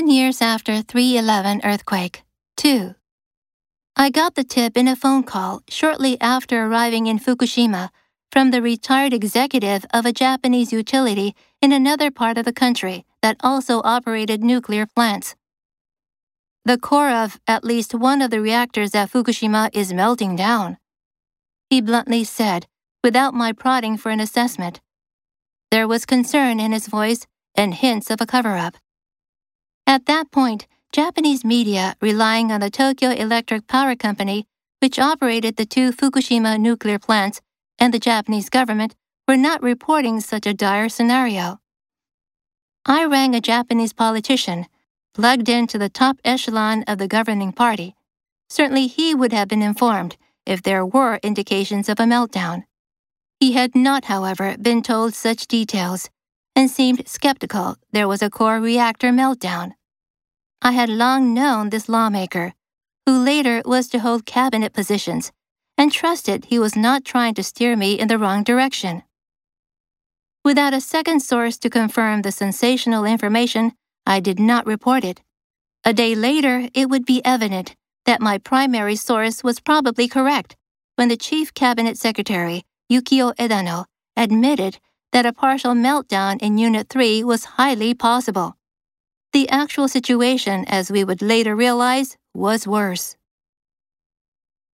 10 years after 311 earthquake. 2. I got the tip in a phone call shortly after arriving in Fukushima from the retired executive of a Japanese utility in another part of the country that also operated nuclear plants. The core of at least one of the reactors at Fukushima is melting down. He bluntly said, without my prodding for an assessment. There was concern in his voice and hints of a cover up. At that point, Japanese media, relying on the Tokyo Electric Power Company, which operated the two Fukushima nuclear plants, and the Japanese government, were not reporting such a dire scenario. I rang a Japanese politician, plugged into the top echelon of the governing party. Certainly he would have been informed if there were indications of a meltdown. He had not, however, been told such details and seemed skeptical there was a core reactor meltdown. I had long known this lawmaker, who later was to hold cabinet positions, and trusted he was not trying to steer me in the wrong direction. Without a second source to confirm the sensational information, I did not report it. A day later, it would be evident that my primary source was probably correct when the chief cabinet secretary, Yukio Edano, admitted that a partial meltdown in Unit 3 was highly possible. The actual situation, as we would later realize, was worse.